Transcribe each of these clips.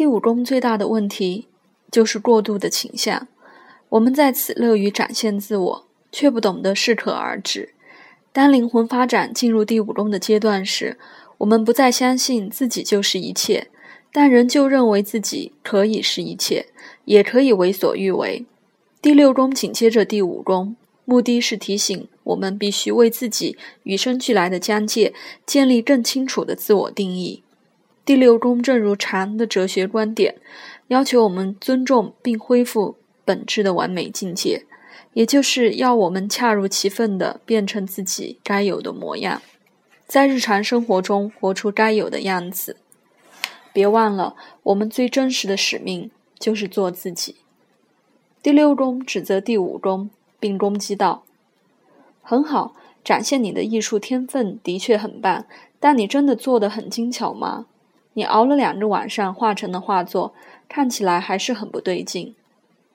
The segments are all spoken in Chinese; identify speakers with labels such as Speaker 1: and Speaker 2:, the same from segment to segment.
Speaker 1: 第五宫最大的问题就是过度的倾向。我们在此乐于展现自我，却不懂得适可而止。当灵魂发展进入第五宫的阶段时，我们不再相信自己就是一切，但仍旧认为自己可以是一切，也可以为所欲为。第六宫紧接着第五宫，目的是提醒我们必须为自己与生俱来的疆界建立更清楚的自我定义。第六宫正如禅的哲学观点，要求我们尊重并恢复本质的完美境界，也就是要我们恰如其分地变成自己该有的模样，在日常生活中活出该有的样子。别忘了，我们最真实的使命就是做自己。第六宫指责第五宫，并攻击道：“很好，展现你的艺术天分的确很棒，但你真的做得很精巧吗？你熬了两个晚上画成的画作，看起来还是很不对劲。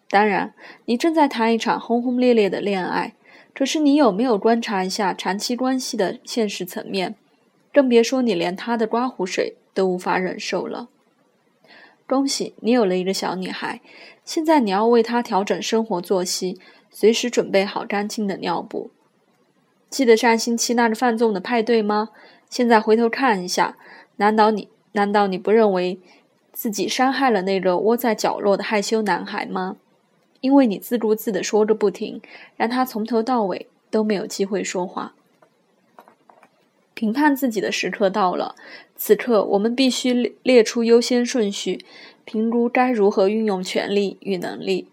Speaker 1: 当然，你正在谈一场轰轰烈烈的恋爱，可是你有没有观察一下长期关系的现实层面？更别说你连他的刮胡水都无法忍受了。恭喜你有了一个小女孩。”现在你要为她调整生活作息，随时准备好干净的尿布。记得上星期那个放纵的派对吗？现在回头看一下，难道你难道你不认为自己伤害了那个窝在角落的害羞男孩吗？因为你自顾自的说个不停，让他从头到尾都没有机会说话。评判自己的时刻到了，此刻我们必须列出优先顺序。评估该如何运用权力与能力，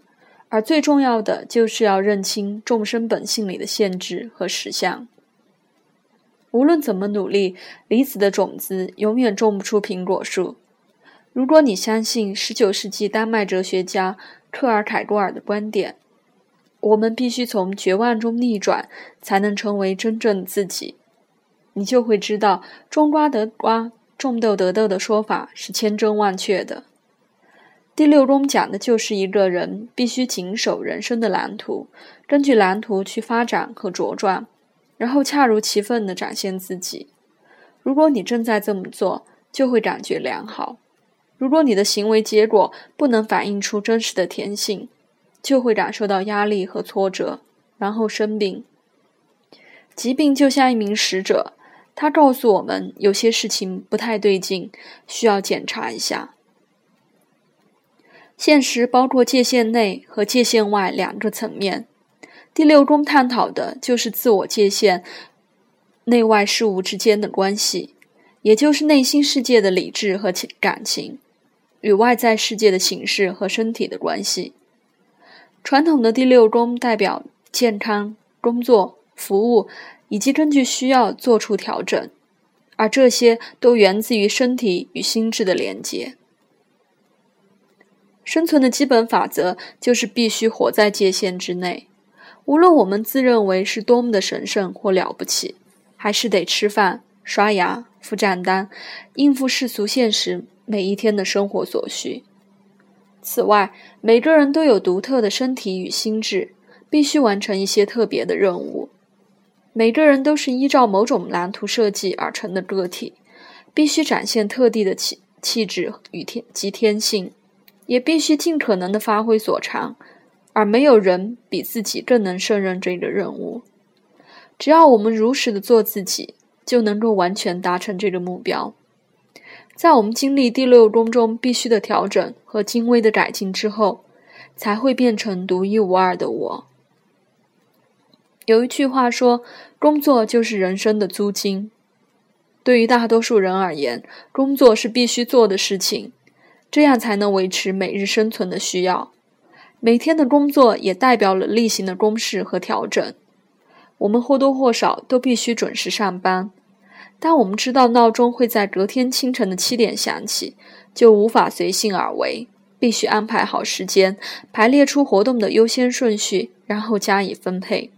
Speaker 1: 而最重要的就是要认清众生本性里的限制和实相。无论怎么努力，离子的种子永远种不出苹果树。如果你相信19世纪丹麦哲学家克尔凯郭尔的观点，我们必须从绝望中逆转，才能成为真正的自己，你就会知道“种瓜得瓜，种豆得豆”的说法是千真万确的。第六中讲的就是一个人必须谨守人生的蓝图，根据蓝图去发展和茁壮，然后恰如其分地展现自己。如果你正在这么做，就会感觉良好；如果你的行为结果不能反映出真实的天性，就会感受到压力和挫折，然后生病。疾病就像一名使者，他告诉我们有些事情不太对劲，需要检查一下。现实包括界限内和界限外两个层面。第六宫探讨的就是自我界限内外事物之间的关系，也就是内心世界的理智和情感情与外在世界的形式和身体的关系。传统的第六宫代表健康、工作、服务以及根据需要做出调整，而这些都源自于身体与心智的连接。生存的基本法则就是必须活在界限之内，无论我们自认为是多么的神圣或了不起，还是得吃饭、刷牙、付账单，应付世俗现实每一天的生活所需。此外，每个人都有独特的身体与心智，必须完成一些特别的任务。每个人都是依照某种蓝图设计而成的个体，必须展现特定的气气质与天及天性。也必须尽可能的发挥所长，而没有人比自己更能胜任这个任务。只要我们如实的做自己，就能够完全达成这个目标。在我们经历第六宫中必须的调整和精微的改进之后，才会变成独一无二的我。有一句话说：“工作就是人生的租金。”对于大多数人而言，工作是必须做的事情。这样才能维持每日生存的需要。每天的工作也代表了例行的公事和调整。我们或多或少都必须准时上班。当我们知道闹钟会在隔天清晨的七点响起，就无法随性而为，必须安排好时间，排列出活动的优先顺序，然后加以分配。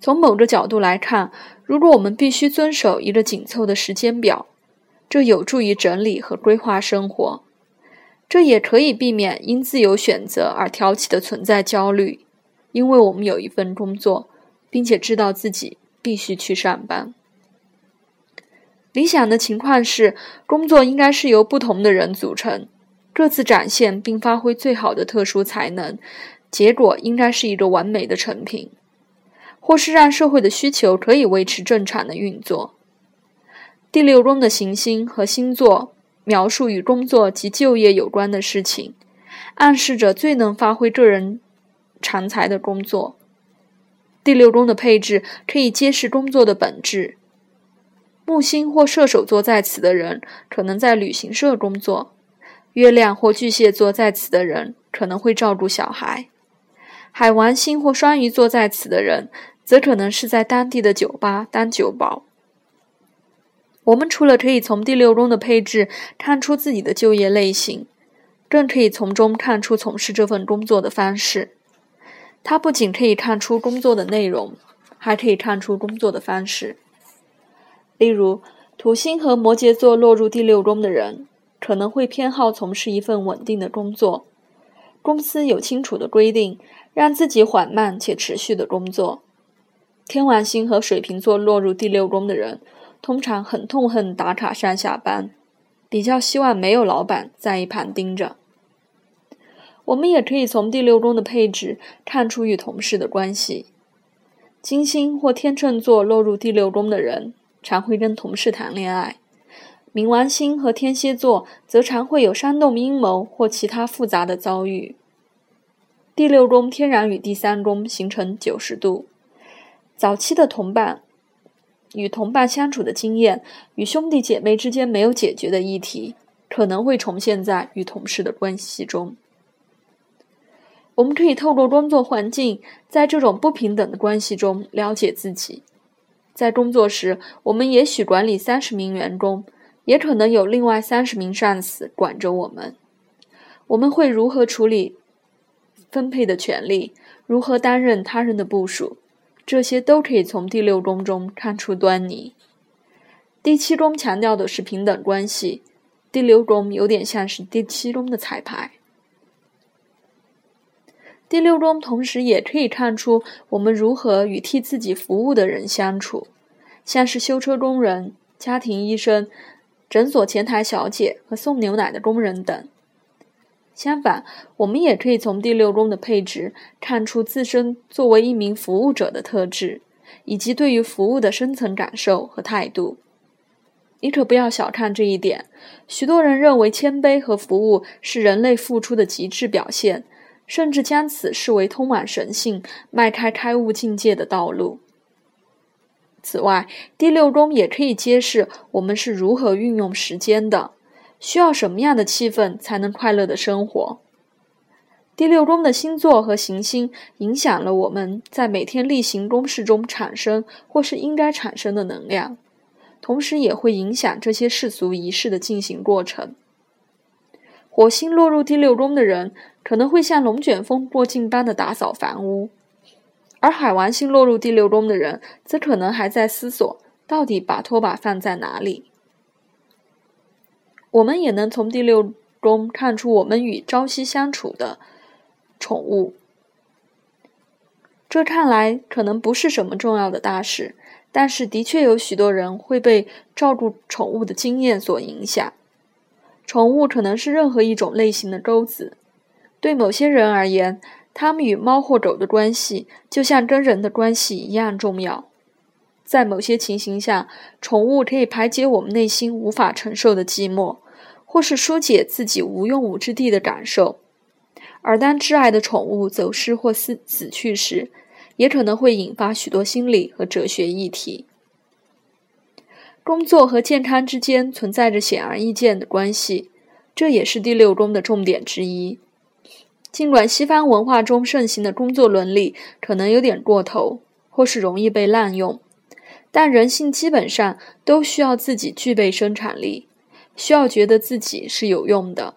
Speaker 1: 从某个角度来看，如果我们必须遵守一个紧凑的时间表，这有助于整理和规划生活。这也可以避免因自由选择而挑起的存在焦虑，因为我们有一份工作，并且知道自己必须去上班。理想的情况是，工作应该是由不同的人组成，各自展现并发挥最好的特殊才能，结果应该是一个完美的成品，或是让社会的需求可以维持正常的运作。第六宫的行星和星座描述与工作及就业有关的事情，暗示着最能发挥个人长才的工作。第六宫的配置可以揭示工作的本质。木星或射手座在此的人可能在旅行社工作，月亮或巨蟹座在此的人可能会照顾小孩，海王星或双鱼座在此的人则可能是在当地的酒吧当酒保。我们除了可以从第六宫的配置看出自己的就业类型，更可以从中看出从事这份工作的方式。它不仅可以看出工作的内容，还可以看出工作的方式。例如，土星和摩羯座落入第六宫的人，可能会偏好从事一份稳定的工作。公司有清楚的规定，让自己缓慢且持续的工作。天王星和水瓶座落入第六宫的人。通常很痛恨打卡上下班，比较希望没有老板在一旁盯着。我们也可以从第六宫的配置看出与同事的关系。金星或天秤座落入第六宫的人，常会跟同事谈恋爱；冥王星和天蝎座则常会有煽动阴谋或其他复杂的遭遇。第六宫天然与第三宫形成九十度，早期的同伴。与同伴相处的经验，与兄弟姐妹之间没有解决的议题，可能会重现在与同事的关系中。我们可以透过工作环境，在这种不平等的关系中了解自己。在工作时，我们也许管理三十名员工，也可能有另外三十名上司管着我们。我们会如何处理分配的权利？如何担任他人的部署？这些都可以从第六宫中看出端倪。第七宫强调的是平等关系，第六宫有点像是第七宫的彩排。第六宫同时也可以看出我们如何与替自己服务的人相处，像是修车工人、家庭医生、诊所前台小姐和送牛奶的工人等。相反，我们也可以从第六宫的配置看出自身作为一名服务者的特质，以及对于服务的深层感受和态度。你可不要小看这一点。许多人认为谦卑和服务是人类付出的极致表现，甚至将此视为通往神性、迈开开悟境界的道路。此外，第六宫也可以揭示我们是如何运用时间的。需要什么样的气氛才能快乐的生活？第六宫的星座和行星影响了我们在每天例行公事中产生或是应该产生的能量，同时也会影响这些世俗仪式的进行过程。火星落入第六宫的人可能会像龙卷风过境般的打扫房屋，而海王星落入第六宫的人则可能还在思索到底把拖把放在哪里。我们也能从第六宫看出我们与朝夕相处的宠物。这看来可能不是什么重要的大事，但是的确有许多人会被照顾宠物的经验所影响。宠物可能是任何一种类型的钩子。对某些人而言，他们与猫或狗的关系就像跟人的关系一样重要。在某些情形下，宠物可以排解我们内心无法承受的寂寞。或是疏解自己无用武之地的感受，而当挚爱的宠物走失或死死去时，也可能会引发许多心理和哲学议题。工作和健康之间存在着显而易见的关系，这也是第六宫的重点之一。尽管西方文化中盛行的工作伦理可能有点过头，或是容易被滥用，但人性基本上都需要自己具备生产力。需要觉得自己是有用的。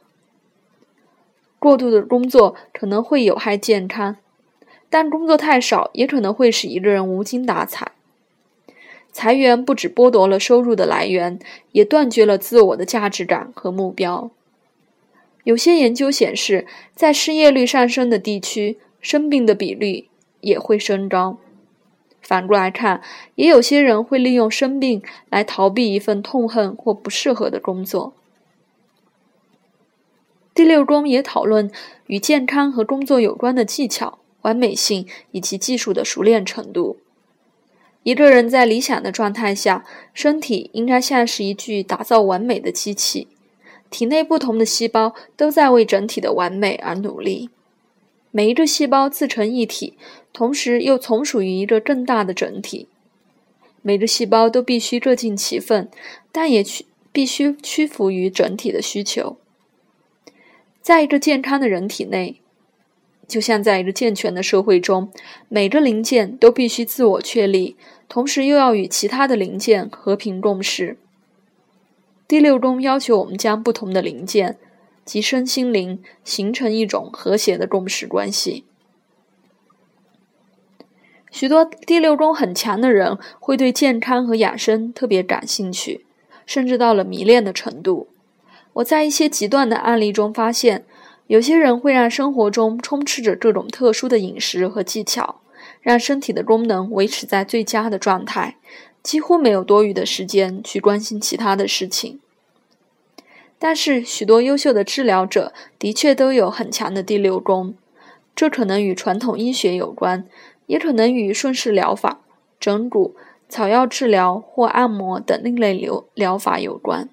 Speaker 1: 过度的工作可能会有害健康，但工作太少也可能会使一个人无精打采。裁员不只剥夺了收入的来源，也断绝了自我的价值感和目标。有些研究显示，在失业率上升的地区，生病的比率也会升高。反过来看，也有些人会利用生病来逃避一份痛恨或不适合的工作。第六宫也讨论与健康和工作有关的技巧、完美性以及技术的熟练程度。一个人在理想的状态下，身体应该像是一具打造完美的机器，体内不同的细胞都在为整体的完美而努力。每一个细胞自成一体，同时又从属于一个更大的整体。每个细胞都必须各尽其分，但也屈必须屈服于整体的需求。在一个健康的人体内，就像在一个健全的社会中，每个零件都必须自我确立，同时又要与其他的零件和平共事。第六中要求我们将不同的零件及身心灵形成一种和谐的共识关系。许多第六宫很强的人会对健康和养生特别感兴趣，甚至到了迷恋的程度。我在一些极端的案例中发现，有些人会让生活中充斥着各种特殊的饮食和技巧，让身体的功能维持在最佳的状态，几乎没有多余的时间去关心其他的事情。但是，许多优秀的治疗者的确都有很强的第六宫，这可能与传统医学有关，也可能与顺势疗法、整骨、草药治疗或按摩等另类疗疗法有关。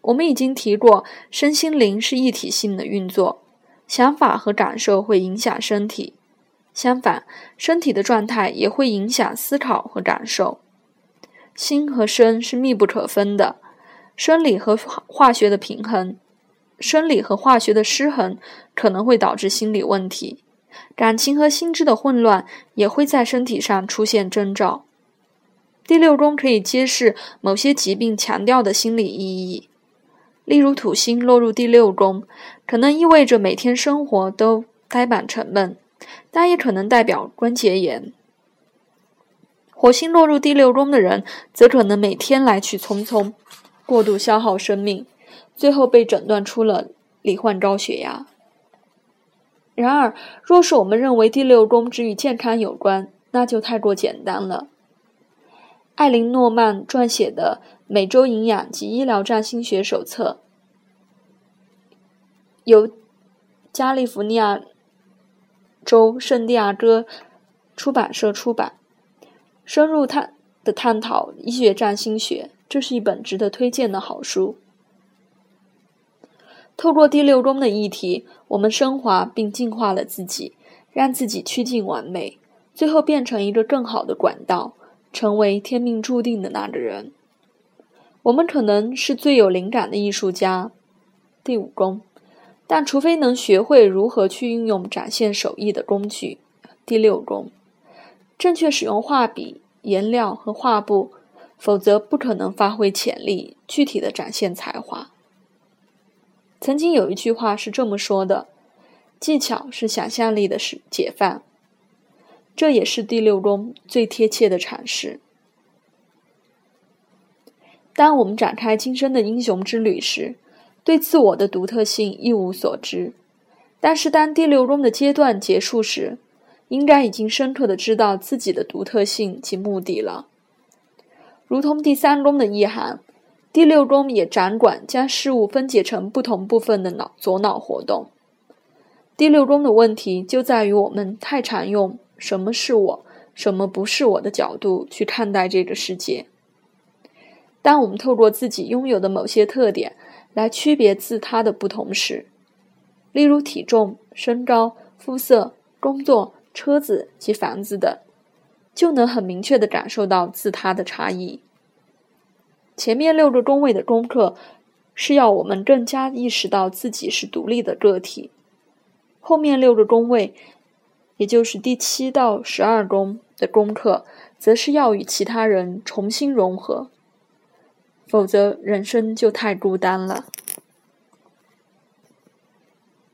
Speaker 1: 我们已经提过，身心灵是一体性的运作，想法和感受会影响身体，相反，身体的状态也会影响思考和感受。心和身是密不可分的，生理和化学的平衡，生理和化学的失衡可能会导致心理问题，感情和心智的混乱也会在身体上出现征兆。第六宫可以揭示某些疾病强调的心理意义。例如，土星落入第六宫，可能意味着每天生活都呆板沉闷，但也可能代表关节炎。火星落入第六宫的人，则可能每天来去匆匆，过度消耗生命，最后被诊断出了罹患高血压。然而，若是我们认为第六宫只与健康有关，那就太过简单了。艾琳·诺曼撰写的《每周营养及医疗占星学手册》由加利福尼亚州圣地亚哥出版社出版，深入探的探讨医学占星学，这是一本值得推荐的好书。透过第六宫的议题，我们升华并净化了自己，让自己趋近完美，最后变成一个更好的管道。成为天命注定的那个人，我们可能是最有灵感的艺术家，第五宫，但除非能学会如何去运用展现手艺的工具，第六宫，正确使用画笔、颜料和画布，否则不可能发挥潜力，具体的展现才华。曾经有一句话是这么说的：“技巧是想象力的是解放。”这也是第六宫最贴切的阐释。当我们展开今生的英雄之旅时，对自我的独特性一无所知；但是当第六宫的阶段结束时，应该已经深刻的知道自己的独特性及目的了。如同第三宫的意涵，第六宫也掌管将事物分解成不同部分的脑左脑活动。第六宫的问题就在于我们太常用。什么是我，什么不是我的角度去看待这个世界。当我们透过自己拥有的某些特点来区别自他的不同时，例如体重、身高、肤色、工作、车子及房子等，就能很明确地感受到自他的差异。前面六个宫位的功课是要我们更加意识到自己是独立的个体，后面六个宫位。也就是第七到十二宫的功课，则是要与其他人重新融合，否则人生就太孤单了。